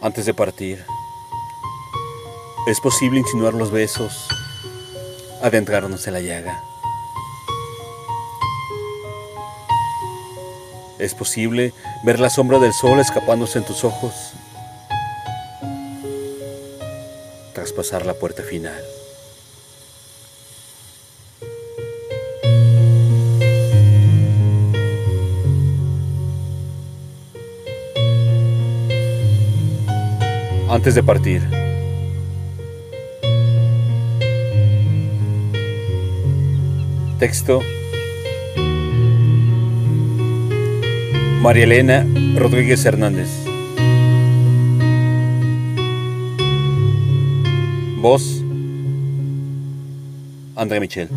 Antes de partir, es posible insinuar los besos, adentrarnos en la llaga. Es posible ver la sombra del sol escapándose en tus ojos, traspasar la puerta final. Antes de partir, texto María Elena Rodríguez Hernández. Voz André Michel.